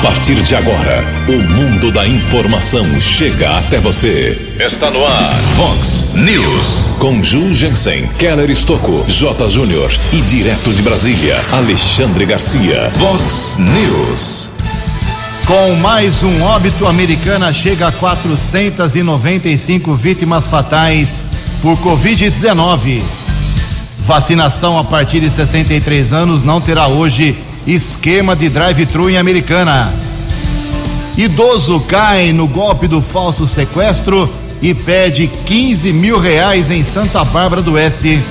A partir de agora, o mundo da informação chega até você. Está no ar, Fox News. Com Ju Jensen, Keller Estocco, J. Júnior e direto de Brasília, Alexandre Garcia. Fox News. Com mais um óbito, a americana chega a 495 vítimas fatais por Covid-19. Vacinação a partir de 63 anos não terá hoje esquema de drive-thru em Americana. Idoso cai no golpe do falso sequestro e pede 15 mil reais em Santa Bárbara do Oeste.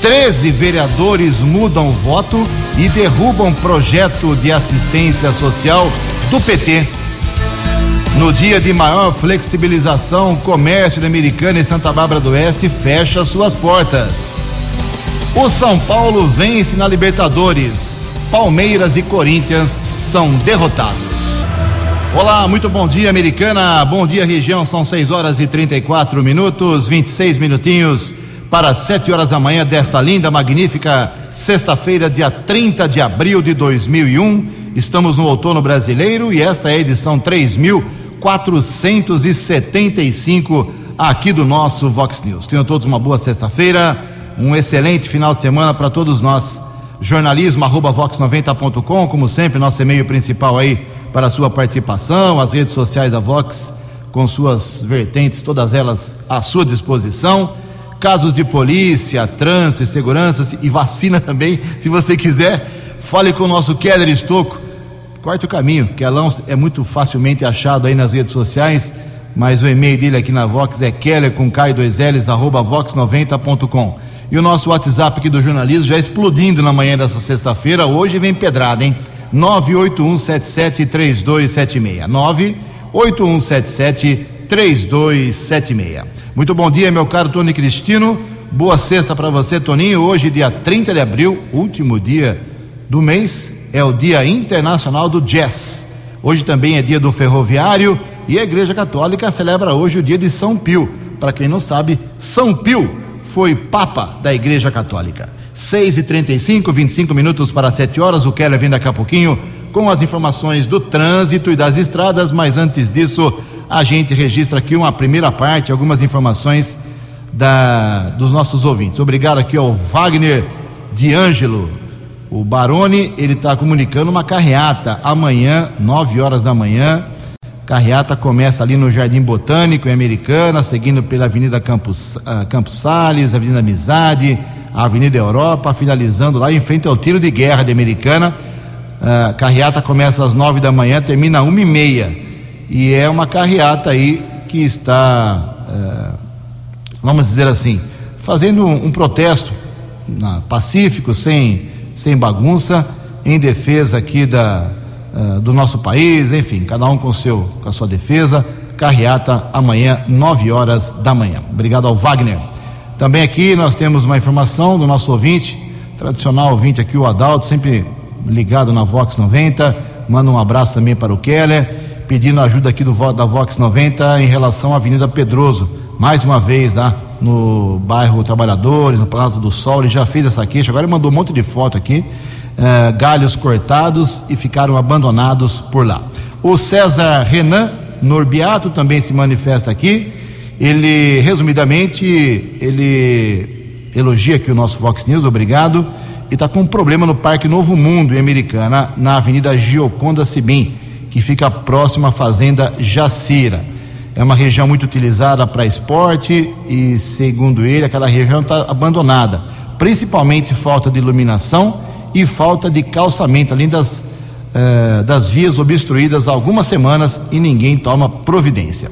13 vereadores mudam voto e derrubam projeto de assistência social do PT. No dia de maior flexibilização, o comércio americano em Santa Bárbara do Oeste fecha suas portas. O São Paulo vence na Libertadores. Palmeiras e Corinthians são derrotados. Olá, muito bom dia, americana. Bom dia, região. São 6 horas e 34 minutos, 26 minutinhos para 7 horas da manhã desta linda, magnífica sexta-feira, dia 30 de abril de 2001. Estamos no outono brasileiro e esta é a edição 3475 aqui do nosso Vox News. Tenham todos uma boa sexta-feira, um excelente final de semana para todos nós. Jornalismo arroba vox90.com, como sempre, nosso e-mail principal aí para a sua participação, as redes sociais da Vox com suas vertentes, todas elas à sua disposição casos de polícia, trânsito e segurança e vacina também, se você quiser, fale com o nosso Keller Estocco. Corte o caminho, Kelão é muito facilmente achado aí nas redes sociais, mas o e-mail dele aqui na Vox é keller com K2Ls, arroba vox90.com. E o nosso WhatsApp aqui do jornalismo já explodindo na manhã dessa sexta-feira, hoje vem pedrada, hein? 981773276. 981773276. Muito bom dia, meu caro Tony Cristino. Boa sexta para você, Toninho. Hoje, dia 30 de abril, último dia do mês, é o Dia Internacional do Jazz. Hoje também é dia do ferroviário e a Igreja Católica celebra hoje o dia de São Pio. Para quem não sabe, São Pio foi Papa da Igreja Católica. 6 e 35 25 minutos para 7 horas. O Keller vem daqui a pouquinho com as informações do trânsito e das estradas, mas antes disso a gente registra aqui uma primeira parte, algumas informações da, dos nossos ouvintes. Obrigado aqui ao Wagner D'Angelo. O Barone, ele está comunicando uma carreata amanhã, 9 horas da manhã. Carreata começa ali no Jardim Botânico, em Americana, seguindo pela Avenida Campos, uh, Campos Sales, Avenida Amizade, Avenida Europa, finalizando lá em frente ao tiro de guerra de Americana. Uh, carreata começa às 9 da manhã, termina às 1 e meia e é uma carreata aí que está, é, vamos dizer assim, fazendo um, um protesto na, pacífico, sem, sem bagunça, em defesa aqui da, é, do nosso país, enfim, cada um com, seu, com a sua defesa. Carreata amanhã, 9 horas da manhã. Obrigado ao Wagner. Também aqui nós temos uma informação do nosso ouvinte, tradicional ouvinte aqui, o Adalto, sempre ligado na Vox 90. Manda um abraço também para o Keller pedindo ajuda aqui do da Vox 90 em relação à Avenida Pedroso. Mais uma vez lá no bairro Trabalhadores, no Planalto do Sol, ele já fez essa queixa, agora ele mandou um monte de foto aqui, eh, galhos cortados e ficaram abandonados por lá. O César Renan Norbiato também se manifesta aqui. Ele, resumidamente, ele elogia aqui o nosso Vox News, obrigado. E está com um problema no Parque Novo Mundo, em Americana, na Avenida Gioconda Sibim que fica próximo à fazenda Jacira. É uma região muito utilizada para esporte e, segundo ele, aquela região está abandonada, principalmente falta de iluminação e falta de calçamento, além das, eh, das vias obstruídas há algumas semanas e ninguém toma providência.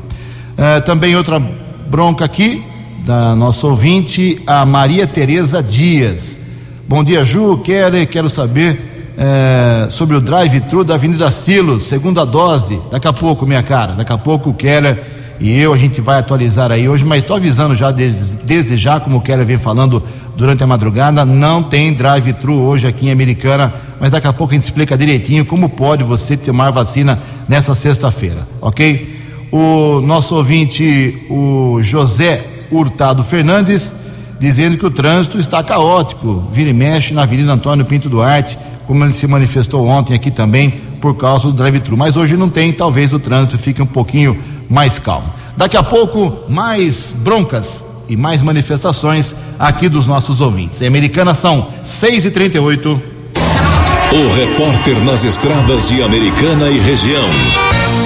Eh, também outra bronca aqui da nossa ouvinte, a Maria Tereza Dias. Bom dia, Ju. Quero, quero saber é, sobre o drive-thru da Avenida Silos, segunda dose. Daqui a pouco, minha cara, daqui a pouco Keller e eu, a gente vai atualizar aí hoje, mas estou avisando já desde, desde, já, como o Keller vem falando durante a madrugada, não tem drive-thru hoje aqui em Americana, mas daqui a pouco a gente explica direitinho como pode você tomar vacina nessa sexta-feira, ok? O nosso ouvinte, o José Hurtado Fernandes, dizendo que o trânsito está caótico, vira e mexe na Avenida Antônio Pinto Duarte, como ele se manifestou ontem aqui também, por causa do drive-thru. Mas hoje não tem, talvez o trânsito fique um pouquinho mais calmo. Daqui a pouco, mais broncas e mais manifestações aqui dos nossos ouvintes. Em Americana são 6 e 38 O repórter nas estradas de Americana e região,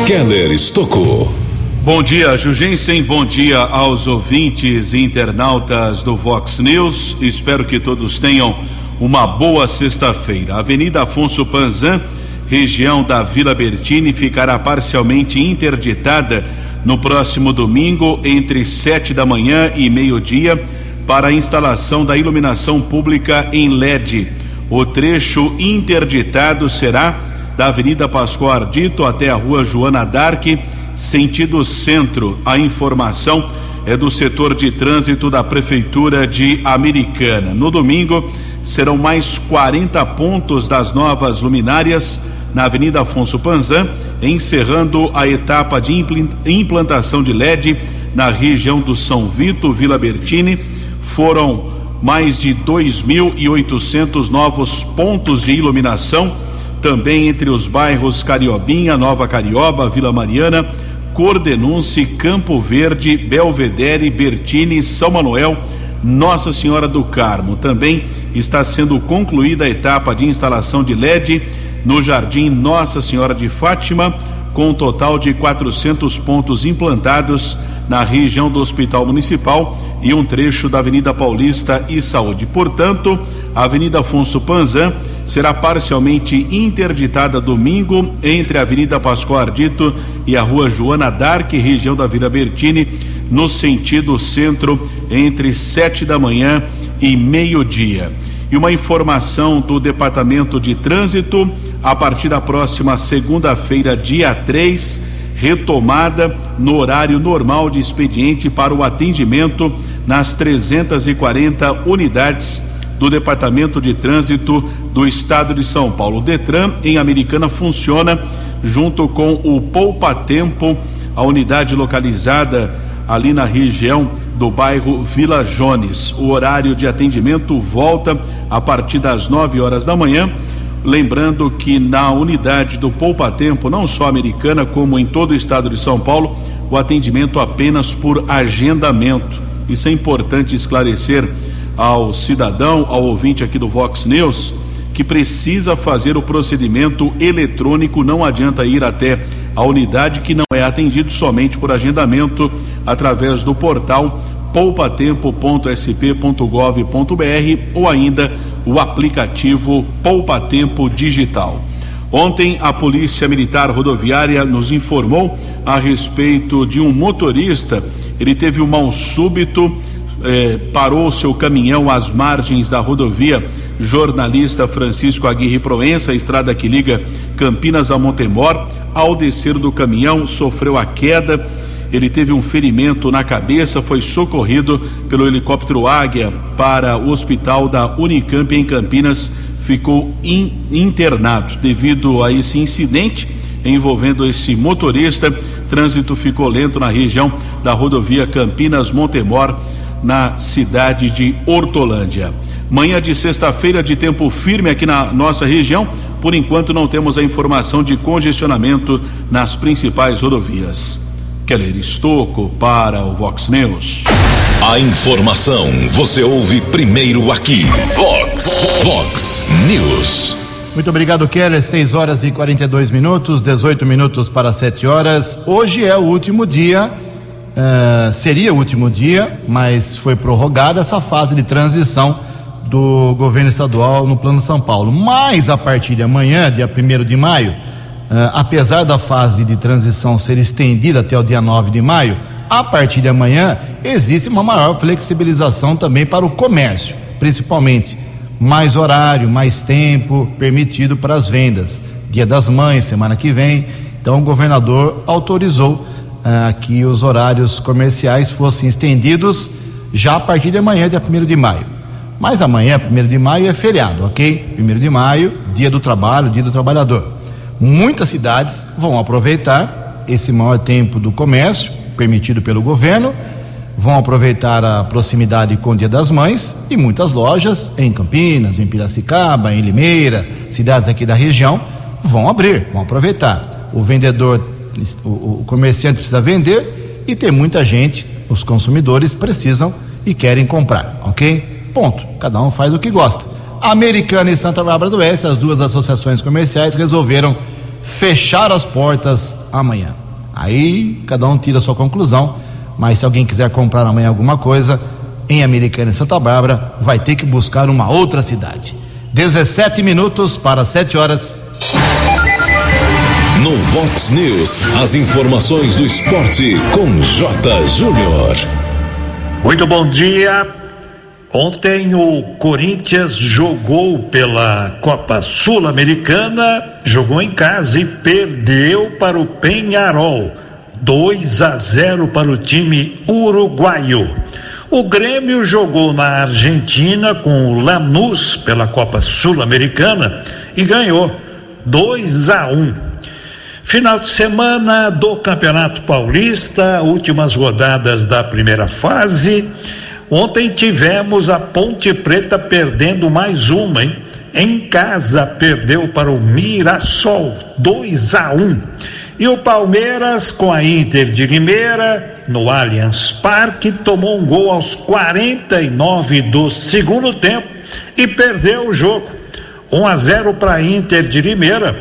Keller Estocou. Bom dia, Jugensen. Bom dia aos ouvintes e internautas do Vox News. Espero que todos tenham uma boa sexta-feira. Avenida Afonso Panzan, região da Vila Bertini, ficará parcialmente interditada no próximo domingo, entre sete da manhã e meio-dia, para a instalação da iluminação pública em LED. O trecho interditado será da Avenida Pascoal Ardito até a Rua Joana Dark sentido centro. A informação é do setor de trânsito da Prefeitura de Americana. No domingo, serão mais 40 pontos das novas luminárias na Avenida Afonso Panzan, encerrando a etapa de implantação de LED na região do São Vito, Vila Bertini. Foram mais de 2.800 novos pontos de iluminação, também entre os bairros Cariobinha, Nova Carioba, Vila Mariana, Cordenunce, Campo Verde, Belvedere, Bertini, São Manuel, Nossa Senhora do Carmo. Também está sendo concluída a etapa de instalação de LED no Jardim Nossa Senhora de Fátima, com um total de 400 pontos implantados na região do Hospital Municipal e um trecho da Avenida Paulista e Saúde. Portanto, Avenida Afonso Panzan será parcialmente interditada domingo entre a Avenida Pascoal Ardito e a Rua Joana Dark, região da Vila Bertini, no sentido centro, entre sete da manhã e meio-dia. E uma informação do Departamento de Trânsito, a partir da próxima segunda-feira, dia 3, retomada no horário normal de expediente para o atendimento nas 340 unidades do Departamento de Trânsito do Estado de São Paulo. O Detran em Americana funciona junto com o Poupa Tempo, a unidade localizada ali na região do bairro Vila Jones. O horário de atendimento volta a partir das 9 horas da manhã. Lembrando que na unidade do Poupa Tempo, não só americana, como em todo o estado de São Paulo, o atendimento apenas por agendamento. Isso é importante esclarecer ao cidadão, ao ouvinte aqui do Vox News, que precisa fazer o procedimento eletrônico, não adianta ir até a unidade que não é atendido somente por agendamento através do portal poupatempo.sp.gov.br ou ainda o aplicativo Poupa Tempo Digital. Ontem, a Polícia Militar Rodoviária nos informou a respeito de um motorista. Ele teve um mal súbito eh, parou seu caminhão às margens da rodovia jornalista Francisco Aguirre Proença, estrada que liga Campinas a Montemor. Ao descer do caminhão, sofreu a queda. Ele teve um ferimento na cabeça, foi socorrido pelo helicóptero Águia para o hospital da Unicamp em Campinas. Ficou in, internado devido a esse incidente envolvendo esse motorista. Trânsito ficou lento na região da rodovia Campinas-Montemor na cidade de Hortolândia. Manhã de sexta-feira de tempo firme aqui na nossa região. Por enquanto não temos a informação de congestionamento nas principais rodovias. Keller Estocco para o Vox News. A informação você ouve primeiro aqui. Vox, Vox News. Muito obrigado, Keller. 6 horas e 42 minutos, 18 minutos para 7 horas. Hoje é o último dia Uh, seria o último dia, mas foi prorrogada essa fase de transição do governo estadual no Plano São Paulo. Mas a partir de amanhã, dia 1 de maio, uh, apesar da fase de transição ser estendida até o dia 9 de maio, a partir de amanhã existe uma maior flexibilização também para o comércio, principalmente mais horário, mais tempo permitido para as vendas. Dia das Mães, semana que vem. Então o governador autorizou ah, que os horários comerciais fossem estendidos já a partir de amanhã, dia 1 de maio. Mas amanhã, 1 de maio, é feriado, ok? 1 de maio, dia do trabalho, dia do trabalhador. Muitas cidades vão aproveitar esse maior tempo do comércio, permitido pelo governo, vão aproveitar a proximidade com o Dia das Mães e muitas lojas em Campinas, em Piracicaba, em Limeira, cidades aqui da região, vão abrir, vão aproveitar. O vendedor, o comerciante precisa vender e tem muita gente, os consumidores precisam e querem comprar, ok? Ponto. Cada um faz o que gosta. Americana e Santa Bárbara do Oeste, as duas associações comerciais, resolveram fechar as portas amanhã. Aí cada um tira a sua conclusão, mas se alguém quiser comprar amanhã alguma coisa, em Americana e Santa Bárbara, vai ter que buscar uma outra cidade. 17 minutos para 7 horas. No Vox News, as informações do esporte com J. Júnior. Muito bom dia. Ontem o Corinthians jogou pela Copa Sul-Americana, jogou em casa e perdeu para o Penharol. 2 a 0 para o time uruguaio. O Grêmio jogou na Argentina com o Lanús pela Copa Sul-Americana e ganhou 2 a 1. Final de semana do Campeonato Paulista, últimas rodadas da primeira fase. Ontem tivemos a Ponte Preta perdendo mais uma, hein? Em casa perdeu para o Mirassol 2 a 1. Um. E o Palmeiras com a Inter de Limeira no Allianz Parque tomou um gol aos 49 do segundo tempo e perdeu o jogo. 1 a 0 para a Inter de Limeira,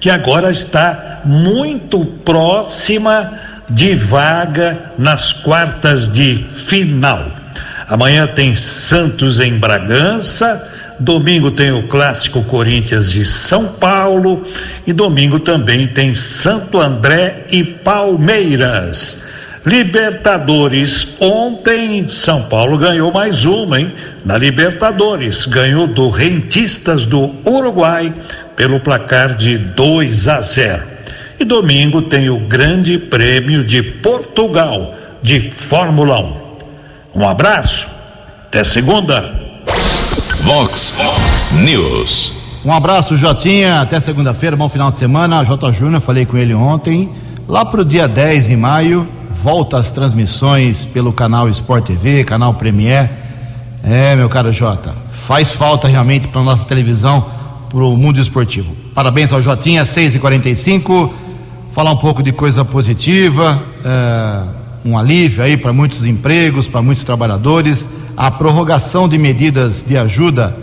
que agora está muito próxima de vaga nas quartas de final. Amanhã tem Santos em Bragança, domingo tem o clássico Corinthians e São Paulo e domingo também tem Santo André e Palmeiras. Libertadores, ontem São Paulo ganhou mais uma, hein? Na Libertadores, ganhou do Rentistas do Uruguai pelo placar de 2 a 0. E domingo tem o Grande Prêmio de Portugal de Fórmula 1. Um abraço, até segunda. Vox News. Um abraço, Jotinha, até segunda-feira, bom final de semana. J. Júnior, falei com ele ontem. Lá pro dia 10 de maio, volta as transmissões pelo canal Sport TV, canal Premier. É, meu caro Jota, faz falta realmente para nossa televisão, para o mundo esportivo. Parabéns ao Jotinha, 6 e 45 falar um pouco de coisa positiva, é, um alívio aí para muitos empregos, para muitos trabalhadores. A prorrogação de medidas de ajuda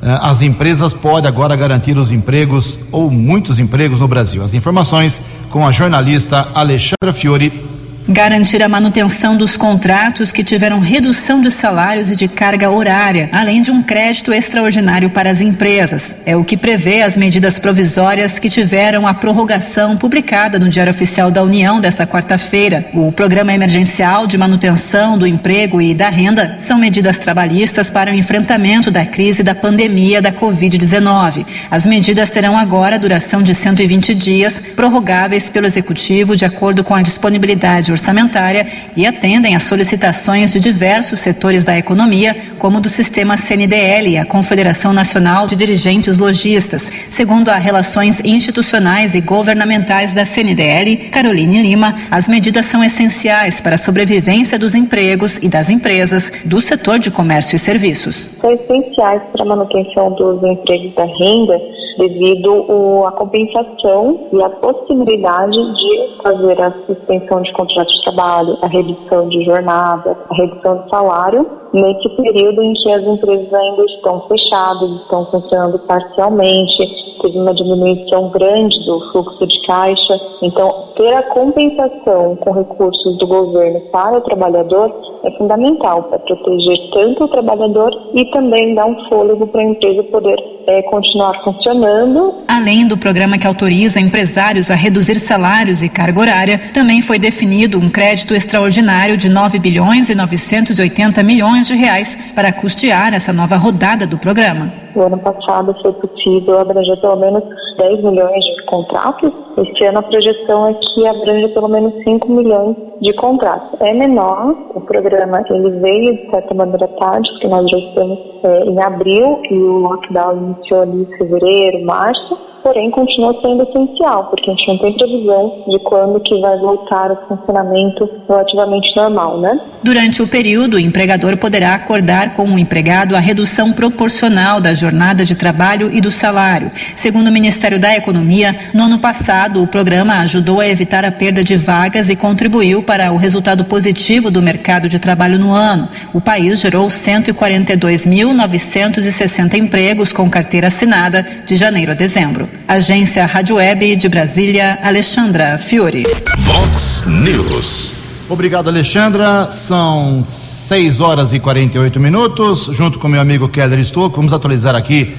às empresas pode agora garantir os empregos ou muitos empregos no Brasil. As informações com a jornalista Alexandra Fiore Garantir a manutenção dos contratos que tiveram redução de salários e de carga horária, além de um crédito extraordinário para as empresas. É o que prevê as medidas provisórias que tiveram a prorrogação publicada no Diário Oficial da União desta quarta-feira. O Programa Emergencial de Manutenção do Emprego e da Renda são medidas trabalhistas para o enfrentamento da crise da pandemia da Covid-19. As medidas terão agora duração de 120 dias, prorrogáveis pelo Executivo de acordo com a disponibilidade orçamentária e atendem às solicitações de diversos setores da economia, como do sistema CNDL, a Confederação Nacional de Dirigentes Logistas. Segundo a Relações Institucionais e Governamentais da CNDL, Caroline Lima, as medidas são essenciais para a sobrevivência dos empregos e das empresas do setor de comércio e serviços. São essenciais para a manutenção dos empregos da renda devido à compensação e à possibilidade de fazer a suspensão de contrato de trabalho, a redução de jornada, a redução de salário, nesse período em que as empresas ainda estão fechadas, estão funcionando parcialmente, teve uma diminuição grande do fluxo de caixa. Então, ter a compensação com recursos do governo para o trabalhador é fundamental para proteger tanto o trabalhador e também dar um fôlego para a empresa poder é, continuar funcionando. Além do programa que autoriza empresários a reduzir salários e carga horária, também foi definido um crédito extraordinário de 9 bilhões e 980 milhões de reais para custear essa nova rodada do programa. No ano passado foi possível abranger pelo menos 10 milhões de contratos. Este ano a projeção é que abrange pelo menos 5 milhões de contratos. É menor, o programa ele veio de certa maneira tarde, porque nós já estamos é, em abril e o lockdown iniciou ali em fevereiro, março porém continua sendo essencial, porque a gente não tem previsão de quando que vai voltar o funcionamento relativamente normal, né? Durante o período, o empregador poderá acordar com o empregado a redução proporcional da jornada de trabalho e do salário. Segundo o Ministério da Economia, no ano passado, o programa ajudou a evitar a perda de vagas e contribuiu para o resultado positivo do mercado de trabalho no ano. O país gerou 142.960 empregos com carteira assinada de janeiro a dezembro. Agência Rádio Web de Brasília, Alexandra Fiore. Vox News. Obrigado, Alexandra. São 6 horas e 48 minutos. Junto com meu amigo Keller Estouco, vamos atualizar aqui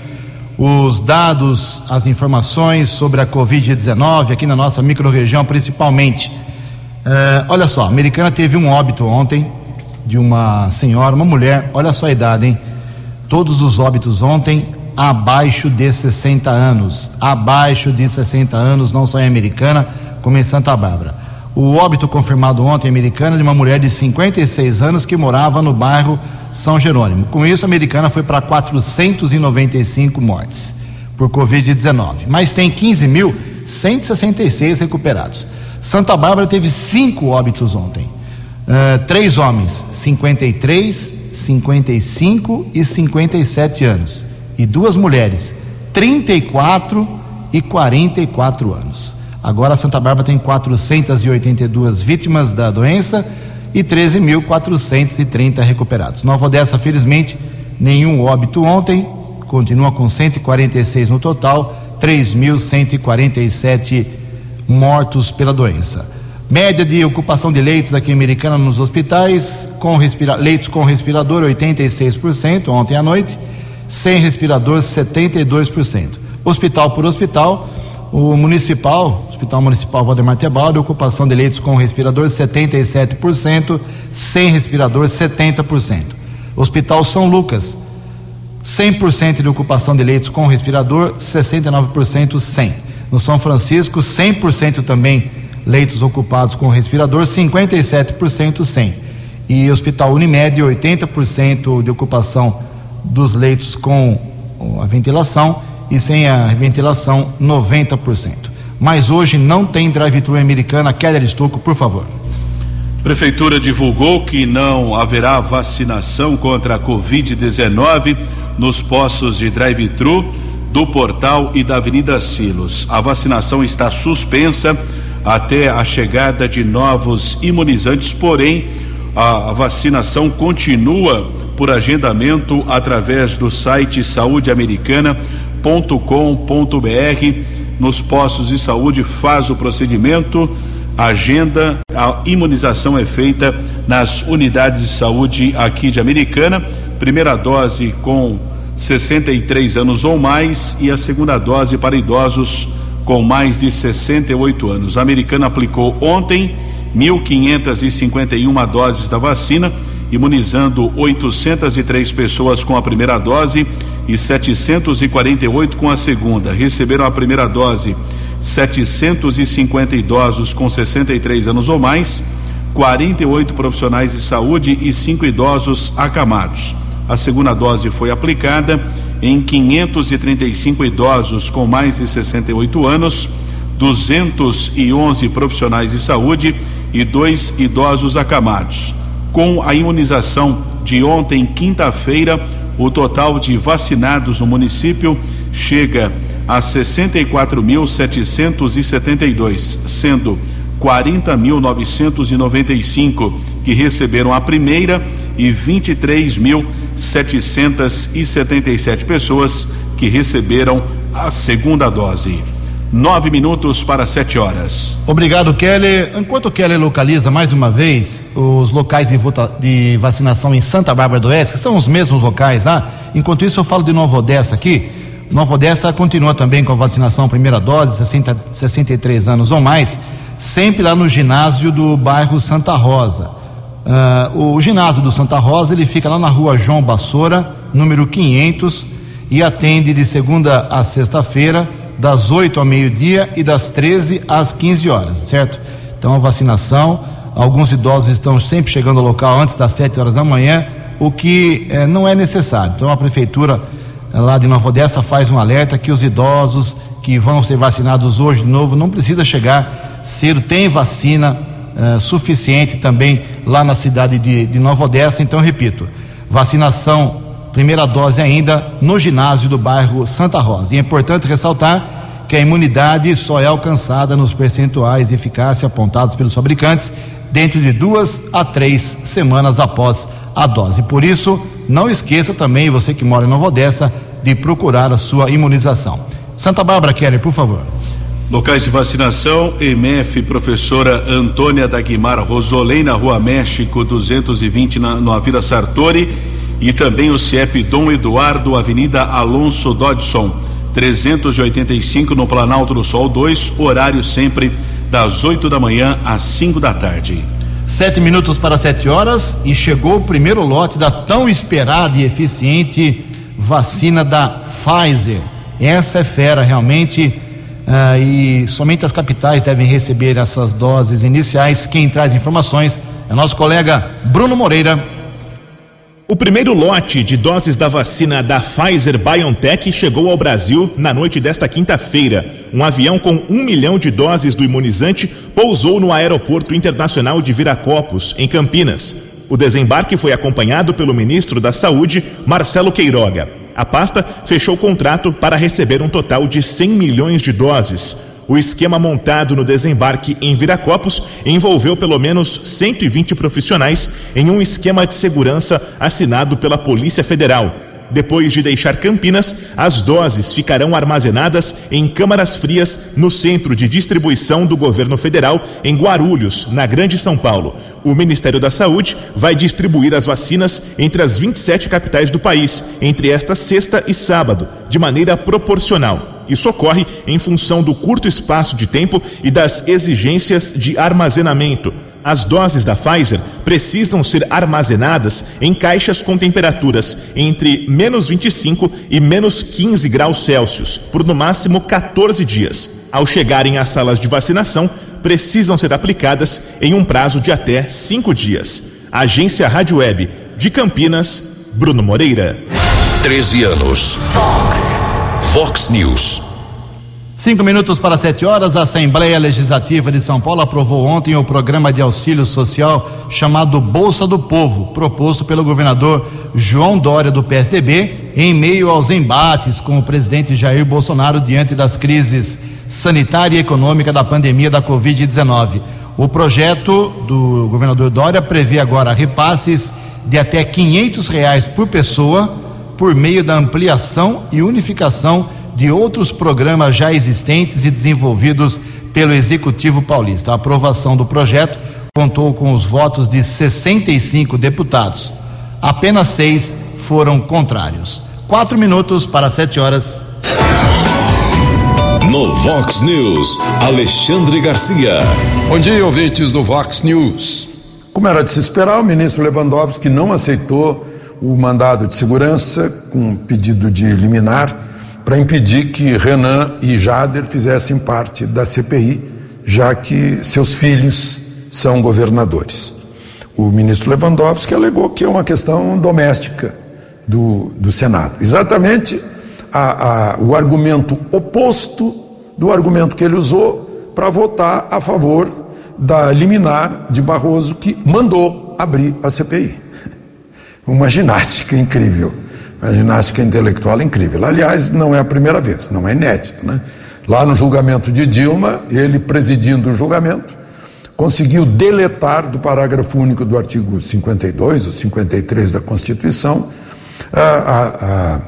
os dados, as informações sobre a Covid-19 aqui na nossa microrregião, principalmente. Uh, olha só, a americana teve um óbito ontem de uma senhora, uma mulher, olha só a idade, hein? Todos os óbitos ontem abaixo de 60 anos. Abaixo de 60 anos, não só em Americana, como em Santa Bárbara. O óbito confirmado ontem em Americana de uma mulher de 56 anos que morava no bairro São Jerônimo. Com isso, a Americana foi para 495 mortes por Covid-19. Mas tem 15.166 recuperados. Santa Bárbara teve cinco óbitos ontem. Uh, três homens, 53, 55 e 57 anos. E duas mulheres, 34 e 44 anos. Agora Santa Bárbara tem 482 vítimas da doença e 13.430 recuperados. Nova Odessa, felizmente, nenhum óbito ontem, continua com 146 no total, 3.147 mortos pela doença. Média de ocupação de leitos aqui em Americana nos hospitais, com leitos com respirador 86% ontem à noite, sem respirador 72%. Hospital por hospital, o municipal, Hospital Municipal Valdemar Tebaldo, ocupação de leitos com respirador 77%, sem respirador 70%. Hospital São Lucas, 100% de ocupação de leitos com respirador, 69% sem. No São Francisco, 100% também leitos ocupados com respirador, 57% sem. E Hospital Unimed, 80% de ocupação dos leitos com a ventilação e sem a ventilação, 90%. Mas hoje não tem drive-thru americana. Keller Estocco, por favor. Prefeitura divulgou que não haverá vacinação contra a Covid-19 nos postos de drive-thru do portal e da Avenida Silos. A vacinação está suspensa até a chegada de novos imunizantes, porém a, vacinação continua por agendamento através do site saudeamericana.com.br. Nos postos de saúde faz o procedimento, agenda, a imunização é feita nas unidades de saúde aqui de Americana. Primeira dose com 63 anos ou mais e a segunda dose para idosos com mais de 68 anos. A americana aplicou ontem 1.551 doses da vacina, imunizando 803 pessoas com a primeira dose e 748 com a segunda. Receberam a primeira dose 750 idosos com 63 anos ou mais, 48 profissionais de saúde e cinco idosos acamados. A segunda dose foi aplicada em 535 idosos com mais de 68 anos, 211 profissionais de saúde e dois idosos acamados. Com a imunização de ontem, quinta-feira, o total de vacinados no município chega a 64.772, sendo 40.995 que receberam a primeira e 23.777 pessoas que receberam a segunda dose. Nove minutos para sete horas. Obrigado, Kelly. Enquanto o Kelly localiza mais uma vez os locais de, de, vacinação em Santa Bárbara do Oeste, que são os mesmos locais lá, enquanto isso eu falo de Nova Odessa aqui. Nova Odessa continua também com a vacinação primeira dose, 60, 63 anos ou mais, sempre lá no ginásio do bairro Santa Rosa. Uh, o ginásio do Santa Rosa ele fica lá na rua João Bassoura, número 500, e atende de segunda a sexta-feira das 8 ao meio-dia e das 13 às 15 horas, certo? Então a vacinação, alguns idosos estão sempre chegando ao local antes das 7 horas da manhã, o que eh, não é necessário. Então a prefeitura eh, lá de Nova Odessa faz um alerta que os idosos que vão ser vacinados hoje de novo, não precisa chegar cedo, tem vacina uh, suficiente também lá na cidade de, de Nova Odessa. Então, repito, vacinação, primeira dose ainda no ginásio do bairro Santa Rosa. E é importante ressaltar que a imunidade só é alcançada nos percentuais de eficácia apontados pelos fabricantes dentro de duas a três semanas após a dose. Por isso, não esqueça também, você que mora em Nova Odessa, de procurar a sua imunização. Santa Bárbara, Kelly, por favor. Locais de vacinação, EMF, professora Antônia Dagmar Rosolém, na Rua México 220, na, na Vila Sartori, e também o CIEP Dom Eduardo, Avenida Alonso Dodson, 385, no Planalto do Sol 2, horário sempre das 8 da manhã às 5 da tarde. Sete minutos para sete horas e chegou o primeiro lote da tão esperada e eficiente vacina da Pfizer. Essa é fera realmente uh, e somente as capitais devem receber essas doses iniciais. Quem traz informações é nosso colega Bruno Moreira. O primeiro lote de doses da vacina da Pfizer BioNTech chegou ao Brasil na noite desta quinta-feira. Um avião com um milhão de doses do imunizante pousou no Aeroporto Internacional de Viracopos, em Campinas. O desembarque foi acompanhado pelo ministro da Saúde, Marcelo Queiroga. A pasta fechou contrato para receber um total de 100 milhões de doses. O esquema montado no desembarque em Viracopos envolveu pelo menos 120 profissionais em um esquema de segurança assinado pela Polícia Federal. Depois de deixar Campinas, as doses ficarão armazenadas em câmaras frias no centro de distribuição do governo federal em Guarulhos, na Grande São Paulo. O Ministério da Saúde vai distribuir as vacinas entre as 27 capitais do país, entre esta sexta e sábado, de maneira proporcional. Isso ocorre em função do curto espaço de tempo e das exigências de armazenamento. As doses da Pfizer precisam ser armazenadas em caixas com temperaturas entre menos 25 e menos 15 graus Celsius por no máximo 14 dias. Ao chegarem às salas de vacinação, precisam ser aplicadas em um prazo de até cinco dias. Agência Rádio Web de Campinas, Bruno Moreira. 13 anos. Fox. Fox News. Cinco minutos para sete horas, a Assembleia Legislativa de São Paulo aprovou ontem o programa de auxílio social chamado Bolsa do Povo, proposto pelo governador João Dória do PSDB, em meio aos embates com o presidente Jair Bolsonaro diante das crises sanitária e econômica da pandemia da Covid-19. O projeto do governador Dória prevê agora repasses de até quinhentos reais por pessoa por meio da ampliação e unificação de outros programas já existentes e desenvolvidos pelo Executivo Paulista. A aprovação do projeto contou com os votos de 65 deputados. Apenas seis foram contrários. Quatro minutos para sete horas. No Vox News, Alexandre Garcia. Bom dia, ouvintes do Vox News. Como era de se esperar, o ministro Lewandowski não aceitou o mandado de segurança com pedido de liminar para impedir que Renan e Jader fizessem parte da CPI, já que seus filhos são governadores. O ministro Lewandowski alegou que é uma questão doméstica do, do Senado. Exatamente a, a, o argumento oposto do argumento que ele usou para votar a favor da liminar de Barroso que mandou abrir a CPI uma ginástica incrível, uma ginástica intelectual incrível. Aliás, não é a primeira vez, não é inédito, né? Lá no julgamento de Dilma, ele presidindo o julgamento, conseguiu deletar do parágrafo único do artigo 52 ou 53 da Constituição a, a,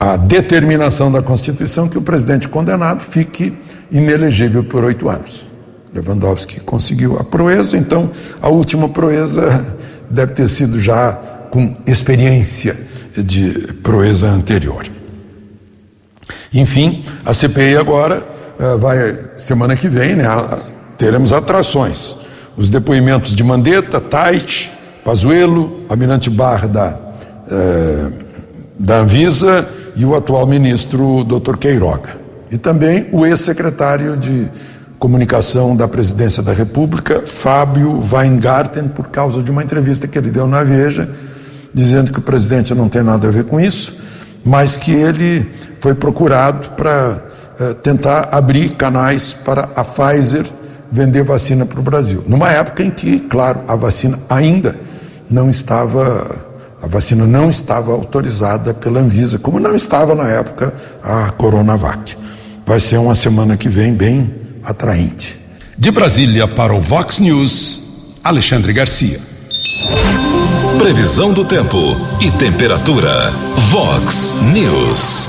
a, a determinação da Constituição que o presidente condenado fique inelegível por oito anos. Lewandowski conseguiu a proeza, então a última proeza deve ter sido já com experiência de proeza anterior. Enfim, a CPI agora uh, vai, semana que vem, né, teremos atrações. Os depoimentos de Mandetta, Tait, Pazuello, Almirante Barra da, uh, da Anvisa e o atual ministro Dr. Queiroga. E também o ex-secretário de Comunicação da Presidência da República, Fábio Weingarten, por causa de uma entrevista que ele deu na Veja, dizendo que o presidente não tem nada a ver com isso, mas que ele foi procurado para eh, tentar abrir canais para a Pfizer vender vacina para o Brasil. Numa época em que, claro, a vacina ainda não estava a vacina não estava autorizada pela Anvisa, como não estava na época a Coronavac. Vai ser uma semana que vem bem atraente. De Brasília para o Vox News, Alexandre Garcia. Previsão do tempo e temperatura. Vox News.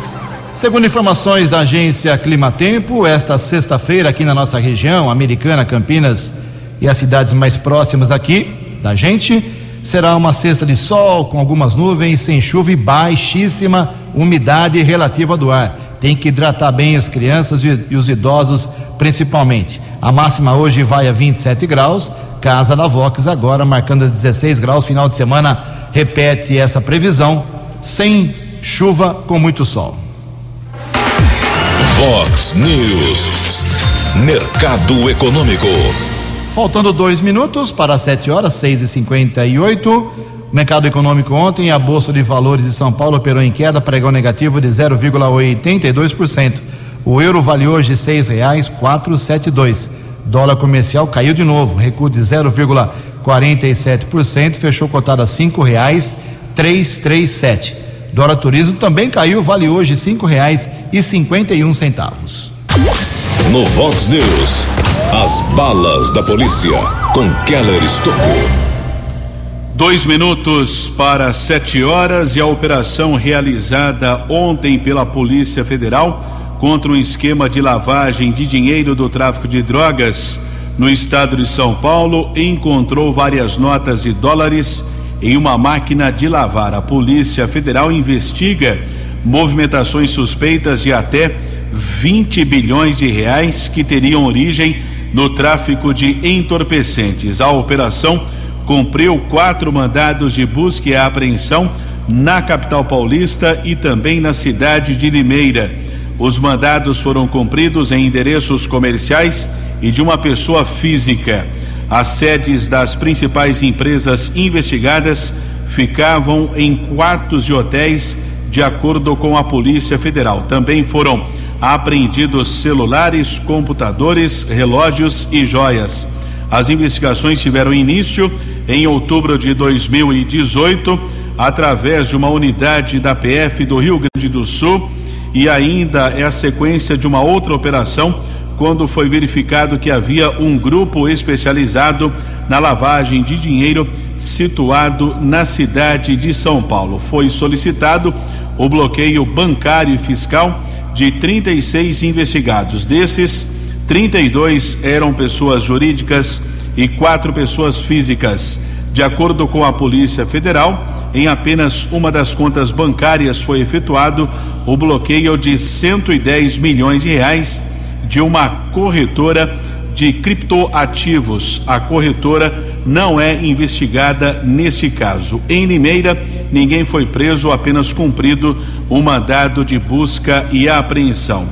Segundo informações da agência Climatempo, esta sexta-feira aqui na nossa região, Americana, Campinas e as cidades mais próximas aqui da gente, será uma sexta de sol com algumas nuvens, sem chuva e baixíssima umidade relativa do ar. Tem que hidratar bem as crianças e os idosos, principalmente. A máxima hoje vai a 27 graus. Casa da Vox agora marcando 16 graus. Final de semana repete essa previsão, sem chuva, com muito sol. Vox News. Mercado Econômico. Faltando dois minutos para as 7 horas, 6 e 58 Mercado econômico ontem, a Bolsa de Valores de São Paulo operou em queda, pregão negativo de 0,82%. O euro vale hoje seis reais quatro sete dois. Dólar comercial caiu de novo, recuo de 0,47%, fechou cotado a cinco reais três três sete. Dólar turismo também caiu, vale hoje cinco reais e cinquenta e um centavos. No Vox News, as balas da polícia com Keller Estocou. Dois minutos para sete horas e a operação realizada ontem pela Polícia Federal contra um esquema de lavagem de dinheiro do tráfico de drogas no estado de São Paulo encontrou várias notas de dólares em uma máquina de lavar. A Polícia Federal investiga movimentações suspeitas de até 20 bilhões de reais que teriam origem no tráfico de entorpecentes. A operação cumpriu quatro mandados de busca e apreensão na capital paulista e também na cidade de Limeira. Os mandados foram cumpridos em endereços comerciais e de uma pessoa física. As sedes das principais empresas investigadas ficavam em quartos de hotéis, de acordo com a Polícia Federal. Também foram apreendidos celulares, computadores, relógios e joias. As investigações tiveram início em outubro de 2018, através de uma unidade da PF do Rio Grande do Sul, e ainda é a sequência de uma outra operação, quando foi verificado que havia um grupo especializado na lavagem de dinheiro situado na cidade de São Paulo. Foi solicitado o bloqueio bancário e fiscal de 36 investigados. Desses, 32 eram pessoas jurídicas e quatro pessoas físicas. De acordo com a Polícia Federal, em apenas uma das contas bancárias foi efetuado o bloqueio de 110 milhões de reais de uma corretora de criptoativos. A corretora não é investigada neste caso. Em Limeira, ninguém foi preso, apenas cumprido o um mandado de busca e apreensão.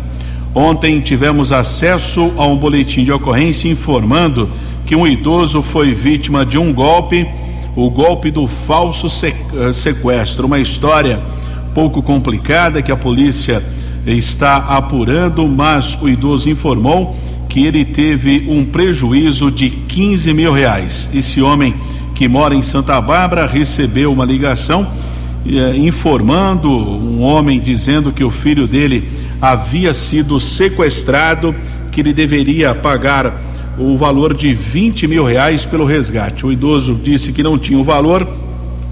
Ontem tivemos acesso a um boletim de ocorrência informando que um idoso foi vítima de um golpe, o golpe do falso eh, sequestro, uma história pouco complicada que a polícia está apurando, mas o idoso informou que ele teve um prejuízo de 15 mil reais. Esse homem que mora em Santa Bárbara recebeu uma ligação eh, informando um homem dizendo que o filho dele havia sido sequestrado, que ele deveria pagar o valor de 20 mil reais pelo resgate. O idoso disse que não tinha o valor,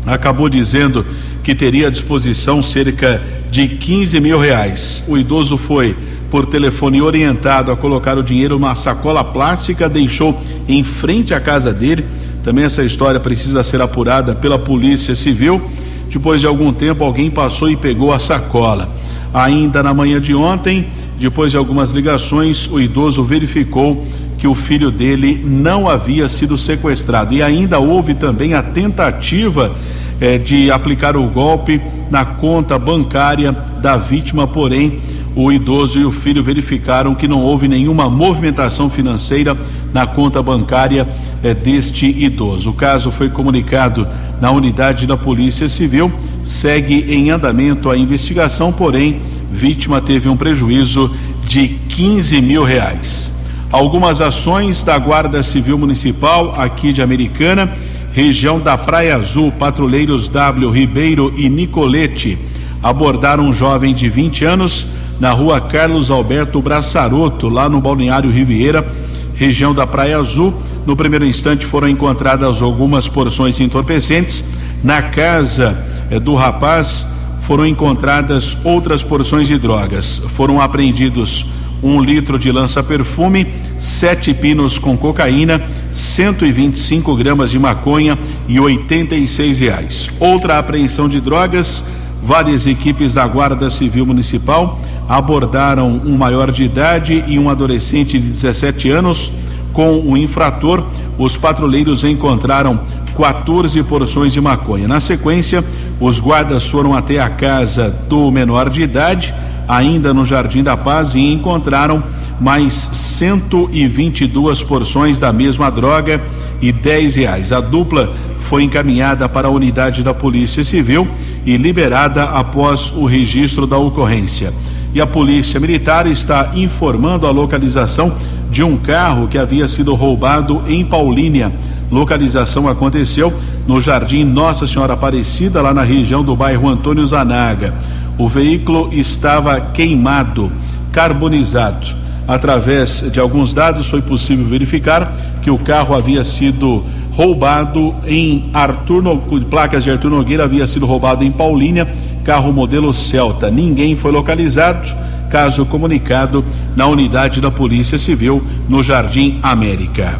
acabou dizendo que teria à disposição cerca de 15 mil reais. O idoso foi por telefone orientado a colocar o dinheiro numa sacola plástica, deixou em frente à casa dele. Também essa história precisa ser apurada pela Polícia Civil. Depois de algum tempo, alguém passou e pegou a sacola. Ainda na manhã de ontem, depois de algumas ligações, o idoso verificou que o filho dele não havia sido sequestrado. E ainda houve também a tentativa eh, de aplicar o golpe na conta bancária da vítima, porém o idoso e o filho verificaram que não houve nenhuma movimentação financeira na conta bancária eh, deste idoso. O caso foi comunicado na unidade da Polícia Civil, segue em andamento a investigação, porém, vítima teve um prejuízo de 15 mil reais. Algumas ações da Guarda Civil Municipal aqui de Americana, região da Praia Azul, patrulheiros W Ribeiro e Nicolete abordaram um jovem de 20 anos na rua Carlos Alberto Braçaroto, lá no Balneário Riviera, região da Praia Azul. No primeiro instante foram encontradas algumas porções entorpecentes. Na casa eh, do rapaz foram encontradas outras porções de drogas. Foram apreendidos um litro de lança-perfume, sete pinos com cocaína, 125 gramas de maconha e 86 reais. Outra apreensão de drogas, várias equipes da Guarda Civil Municipal abordaram um maior de idade e um adolescente de 17 anos com o infrator. Os patrulheiros encontraram 14 porções de maconha. Na sequência, os guardas foram até a casa do menor de idade ainda no Jardim da Paz e encontraram mais 122 porções da mesma droga e 10 reais. A dupla foi encaminhada para a unidade da Polícia Civil e liberada após o registro da ocorrência. E a Polícia Militar está informando a localização de um carro que havia sido roubado em Paulínia. Localização aconteceu no Jardim Nossa Senhora Aparecida, lá na região do bairro Antônio Zanaga. O veículo estava queimado, carbonizado. Através de alguns dados foi possível verificar que o carro havia sido roubado em Arthur, placas de Arthur Nogueira, havia sido roubado em Paulínia, carro modelo Celta. Ninguém foi localizado. Caso comunicado na unidade da Polícia Civil no Jardim América.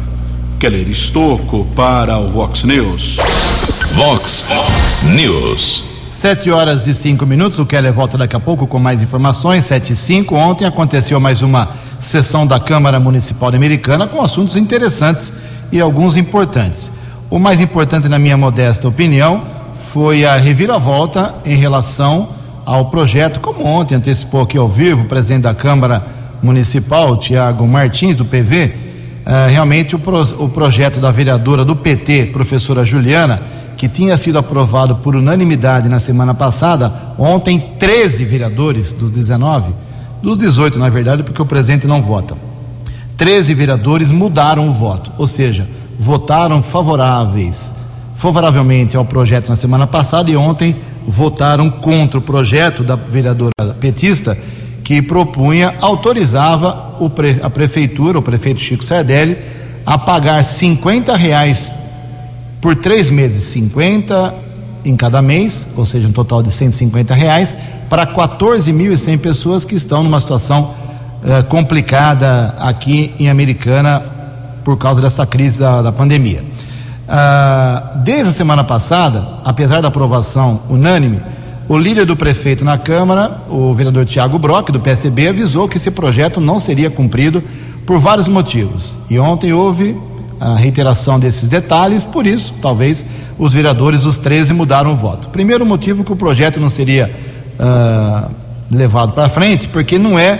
Keller Estocco para o Vox News. Vox News. Sete horas e cinco minutos, o Keller volta daqui a pouco com mais informações, sete e cinco. Ontem aconteceu mais uma sessão da Câmara Municipal Americana com assuntos interessantes e alguns importantes. O mais importante, na minha modesta opinião, foi a reviravolta em relação ao projeto, como ontem antecipou aqui ao vivo o presidente da Câmara Municipal, Tiago Martins, do PV, uh, eh, realmente o, pro, o projeto da vereadora do PT, professora Juliana, que tinha sido aprovado por unanimidade na semana passada, ontem 13 vereadores dos 19, dos 18 na verdade, porque o presidente não vota. 13 vereadores mudaram o voto, ou seja, votaram favoráveis, favoravelmente ao projeto na semana passada e ontem votaram contra o projeto da vereadora petista que propunha, autorizava a prefeitura, o prefeito Chico Sardelli, a pagar 50 reais por três meses, 50 em cada mês, ou seja, um total de 150 reais, para 14.100 pessoas que estão numa situação uh, complicada aqui em Americana por causa dessa crise da, da pandemia. Uh, desde a semana passada, apesar da aprovação unânime, o líder do prefeito na Câmara, o vereador Tiago Brock, do PSB, avisou que esse projeto não seria cumprido por vários motivos. E ontem houve a reiteração desses detalhes, por isso, talvez, os vereadores, os 13, mudaram o voto. Primeiro motivo que o projeto não seria uh, levado para frente, porque não é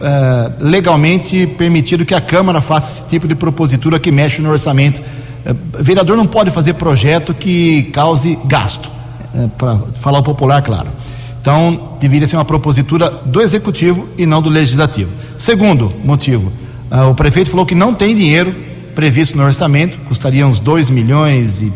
uh, legalmente permitido que a Câmara faça esse tipo de propositura que mexe no orçamento. Uh, vereador não pode fazer projeto que cause gasto, para falar o popular, claro. Então, deveria ser uma propositura do Executivo e não do Legislativo. Segundo motivo, o prefeito falou que não tem dinheiro previsto no orçamento, custaria uns 2 milhões e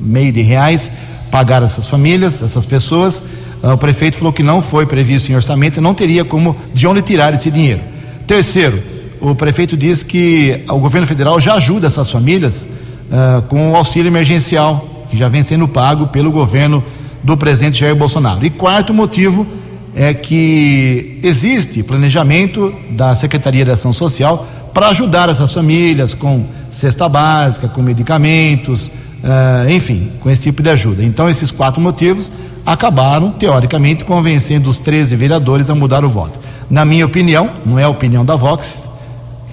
meio de reais pagar essas famílias, essas pessoas. Ah, o prefeito falou que não foi previsto em orçamento e não teria como de onde tirar esse dinheiro. Terceiro, o prefeito diz que o governo federal já ajuda essas famílias uh, com o auxílio emergencial, que já vem sendo pago pelo governo do presidente Jair Bolsonaro. E quarto motivo é que existe planejamento da Secretaria de Ação Social para ajudar essas famílias com cesta básica, com medicamentos, uh, enfim, com esse tipo de ajuda. Então, esses quatro motivos acabaram, teoricamente, convencendo os 13 vereadores a mudar o voto. Na minha opinião, não é a opinião da Vox,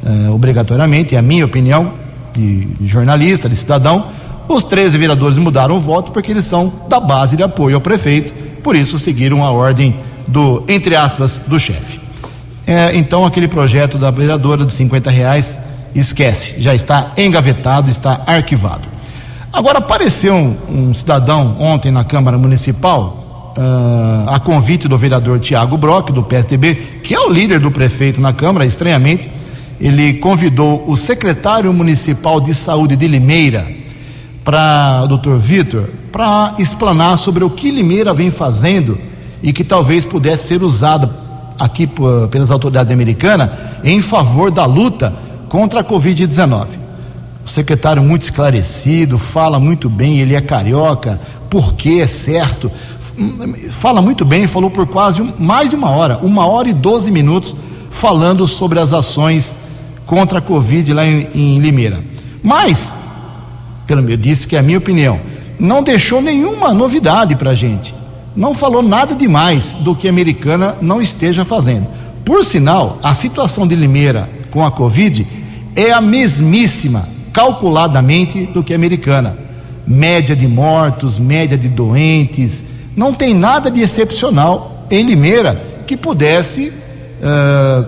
uh, obrigatoriamente, é a minha opinião de jornalista, de cidadão, os 13 vereadores mudaram o voto porque eles são da base de apoio ao prefeito, por isso seguiram a ordem do, entre aspas, do chefe. É, então, aquele projeto da vereadora de 50 reais, esquece, já está engavetado, está arquivado. Agora, apareceu um, um cidadão ontem na Câmara Municipal, uh, a convite do vereador Tiago Brock, do PSDB, que é o líder do prefeito na Câmara, estranhamente, ele convidou o secretário municipal de saúde de Limeira, para o doutor Vitor, para explanar sobre o que Limeira vem fazendo e que talvez pudesse ser usado aqui pelas autoridades americanas em favor da luta contra a Covid-19. O secretário muito esclarecido, fala muito bem, ele é carioca, porque é certo, fala muito bem, falou por quase mais de uma hora, uma hora e doze minutos, falando sobre as ações contra a Covid lá em, em Limeira. Mas, pelo menos disse que é a minha opinião, não deixou nenhuma novidade para a gente. Não falou nada demais do que a americana não esteja fazendo. Por sinal, a situação de Limeira com a Covid é a mesmíssima, calculadamente, do que a americana. Média de mortos, média de doentes, não tem nada de excepcional em Limeira que pudesse uh,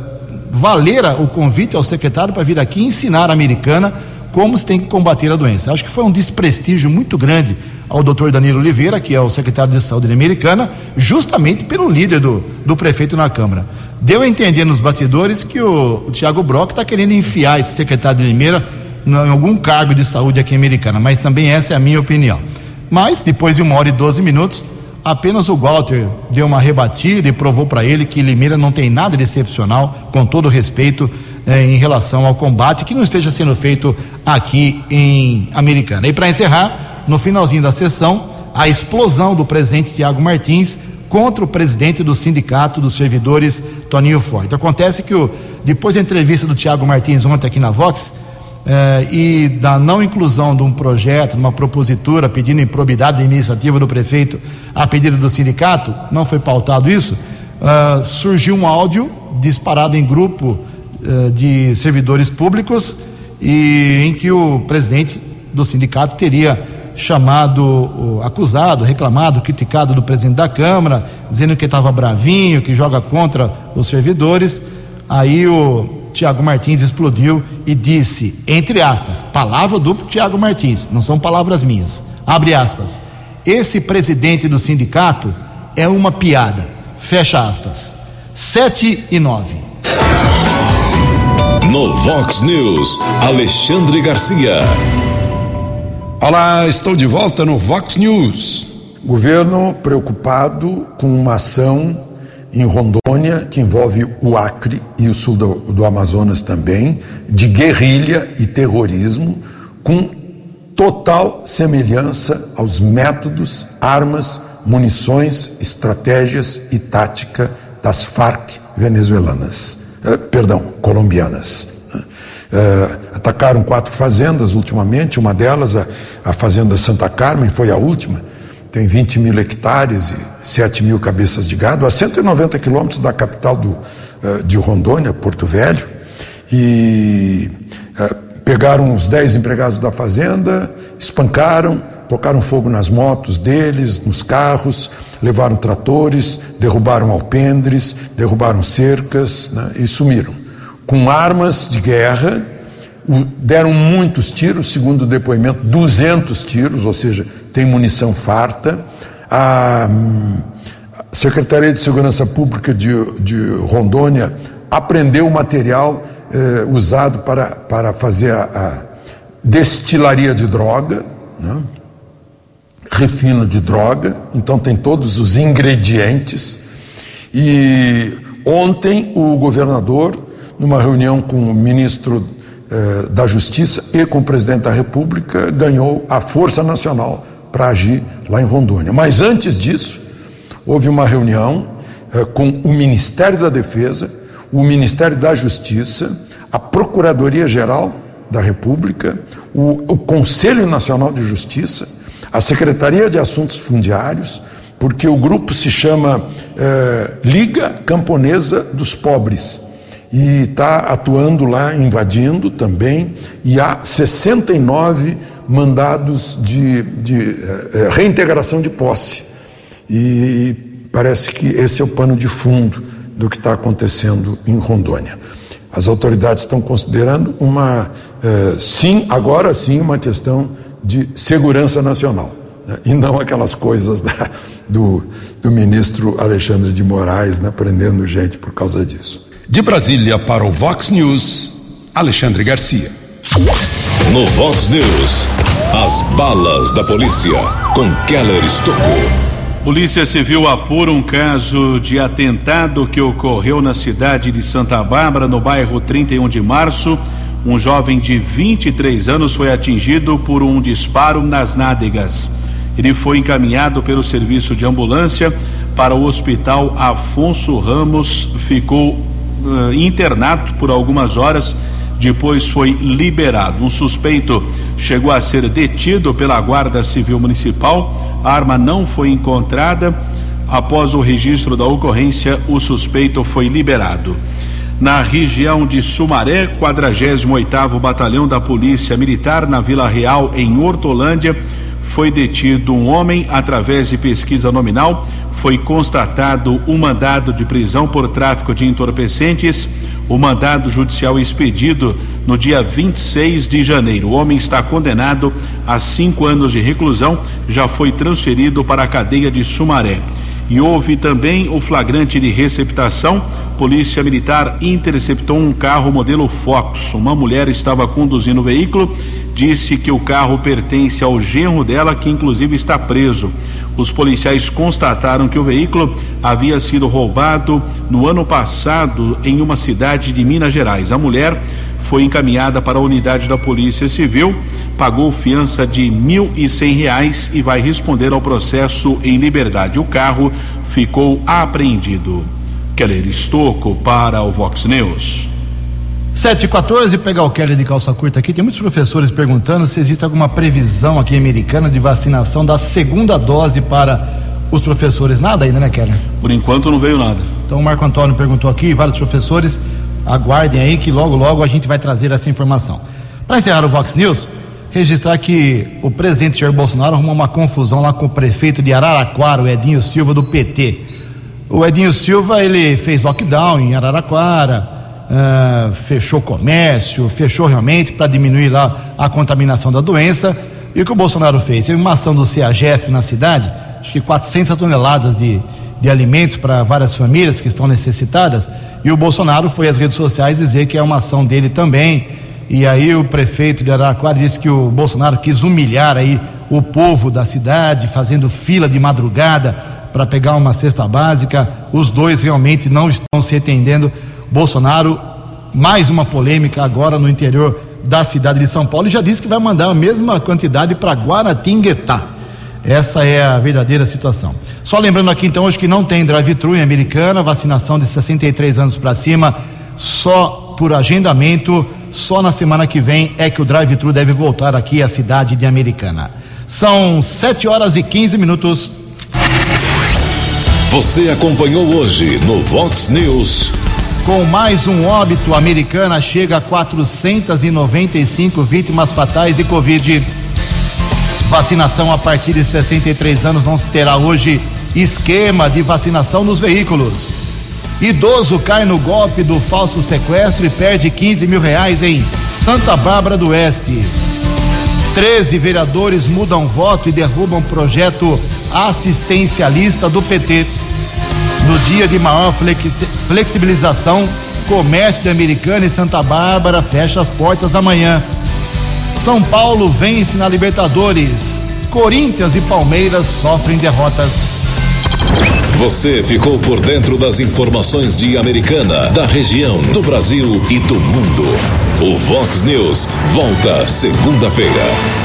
valer o convite ao secretário para vir aqui ensinar a americana como se tem que combater a doença. Acho que foi um desprestígio muito grande ao doutor Danilo Oliveira, que é o secretário de saúde americana, justamente pelo líder do, do prefeito na Câmara. Deu a entender nos bastidores que o, o Tiago Brock está querendo enfiar esse secretário de Limeira em algum cargo de saúde aqui americana, mas também essa é a minha opinião. Mas, depois de uma hora e doze minutos, apenas o Walter deu uma rebatida e provou para ele que Limeira não tem nada de excepcional, com todo respeito, eh, em relação ao combate que não esteja sendo feito aqui em Americana. E para encerrar, no finalzinho da sessão, a explosão do presidente Tiago Martins contra o presidente do sindicato dos servidores, Toninho Forte. Acontece que o, depois da entrevista do Tiago Martins ontem aqui na Vox, eh, e da não inclusão de um projeto, de uma propositura pedindo improbidade administrativa do prefeito a pedido do sindicato, não foi pautado isso, uh, surgiu um áudio disparado em grupo uh, de servidores públicos e em que o presidente do sindicato teria chamado, acusado, reclamado, criticado do presidente da Câmara, dizendo que estava bravinho, que joga contra os servidores. Aí o Tiago Martins explodiu e disse, entre aspas, palavra do Tiago Martins, não são palavras minhas, abre aspas, esse presidente do sindicato é uma piada, fecha aspas. Sete e nove. No Vox News, Alexandre Garcia. Olá, estou de volta no Vox News. Governo preocupado com uma ação em Rondônia, que envolve o Acre e o sul do, do, Amazonas também, de guerrilha e terrorismo, com total semelhança aos métodos, armas, munições, estratégias e tática das Farc venezuelanas, eh, perdão, colombianas. Eh, atacaram quatro fazendas ultimamente, uma delas, a, a Fazenda Santa Carmen, foi a última tem 20 mil hectares e 7 mil cabeças de gado, a 190 quilômetros da capital do, uh, de Rondônia, Porto Velho, e uh, pegaram os 10 empregados da fazenda, espancaram, tocaram fogo nas motos deles, nos carros, levaram tratores, derrubaram alpendres, derrubaram cercas né, e sumiram. Com armas de guerra, deram muitos tiros, segundo o depoimento, 200 tiros, ou seja, tem munição farta. A Secretaria de Segurança Pública de, de Rondônia apreendeu o material eh, usado para, para fazer a, a destilaria de droga, né? refino de droga, então tem todos os ingredientes. E ontem o governador, numa reunião com o ministro eh, da Justiça e com o presidente da República, ganhou a Força Nacional para agir lá em Rondônia. Mas antes disso, houve uma reunião eh, com o Ministério da Defesa, o Ministério da Justiça, a Procuradoria-Geral da República, o, o, Conselho Nacional de Justiça, a Secretaria de Assuntos Fundiários, porque o grupo se chama eh, Liga Camponesa dos Pobres e está atuando lá, invadindo também, e há 69 mandados de, de é, reintegração de posse. E parece que esse é o pano de fundo do que está acontecendo em Rondônia. As autoridades estão considerando uma, é, sim, agora sim, uma questão de segurança nacional. né? e não aquelas coisas da, do, do ministro Alexandre de Moraes, né? prendendo gente por causa disso. De Brasília para o Vox News, Alexandre Garcia. No Vox News, as balas da polícia com Keller Estocou. Polícia Civil apura um caso de atentado que ocorreu na cidade de Santa Bárbara, no bairro 31 de março. Um jovem de 23 anos foi atingido por um disparo nas nádegas. Ele foi encaminhado pelo serviço de ambulância para o hospital Afonso Ramos, ficou uh, internado por algumas horas, depois foi liberado. Um suspeito chegou a ser detido pela Guarda Civil Municipal a arma não foi encontrada. Após o registro da ocorrência, o suspeito foi liberado. Na região de Sumaré, 48º Batalhão da Polícia Militar na Vila Real, em Hortolândia, foi detido um homem através de pesquisa nominal. Foi constatado um mandado de prisão por tráfico de entorpecentes. O mandado judicial expedido no dia 26 de janeiro. O homem está condenado a cinco anos de reclusão, já foi transferido para a cadeia de Sumaré. E houve também o flagrante de receptação. Polícia Militar interceptou um carro modelo Fox. Uma mulher estava conduzindo o veículo, disse que o carro pertence ao genro dela, que inclusive está preso. Os policiais constataram que o veículo havia sido roubado no ano passado em uma cidade de Minas Gerais. A mulher foi encaminhada para a unidade da Polícia Civil, pagou fiança de mil e cem reais e vai responder ao processo em liberdade. O carro ficou apreendido. Keller Estocco para o Vox News. 7 e 14, pegar o Keller de calça curta aqui. Tem muitos professores perguntando se existe alguma previsão aqui americana de vacinação da segunda dose para os professores. Nada ainda, né, Keller? Por enquanto não veio nada. Então o Marco Antônio perguntou aqui, vários professores aguardem aí que logo, logo a gente vai trazer essa informação. Para encerrar o Vox News, registrar que o presidente Jair Bolsonaro arrumou uma confusão lá com o prefeito de Araraquara, o Edinho Silva, do PT. O Edinho Silva, ele fez lockdown em Araraquara, uh, fechou comércio, fechou realmente para diminuir lá a contaminação da doença. E o que o Bolsonaro fez? Teve uma ação do CEAGESP na cidade, acho que 400 toneladas de, de alimentos para várias famílias que estão necessitadas e o Bolsonaro foi às redes sociais dizer que é uma ação dele também. E aí o prefeito de Araraquara disse que o Bolsonaro quis humilhar aí o povo da cidade, fazendo fila de madrugada para pegar uma cesta básica. Os dois realmente não estão se entendendo. Bolsonaro, mais uma polêmica agora no interior da cidade de São Paulo, e já disse que vai mandar a mesma quantidade para Guaratinguetá. Essa é a verdadeira situação. Só lembrando aqui então hoje que não tem drive-thru em Americana, vacinação de 63 anos para cima, só por agendamento, só na semana que vem é que o drive-thru deve voltar aqui à cidade de Americana. São 7 horas e 15 minutos. Você acompanhou hoje no Vox News. Com mais um óbito, a Americana chega a 495 vítimas fatais de Covid. Vacinação a partir de 63 anos não terá hoje esquema de vacinação nos veículos. Idoso cai no golpe do falso sequestro e perde 15 mil reais em Santa Bárbara do Oeste. 13 vereadores mudam voto e derrubam projeto assistencialista do PT. No dia de maior flexibilização, comércio de Americana e Santa Bárbara fecha as portas amanhã. São Paulo vence na Libertadores. Corinthians e Palmeiras sofrem derrotas. Você ficou por dentro das informações de Americana, da região, do Brasil e do mundo. O Vox News volta segunda-feira.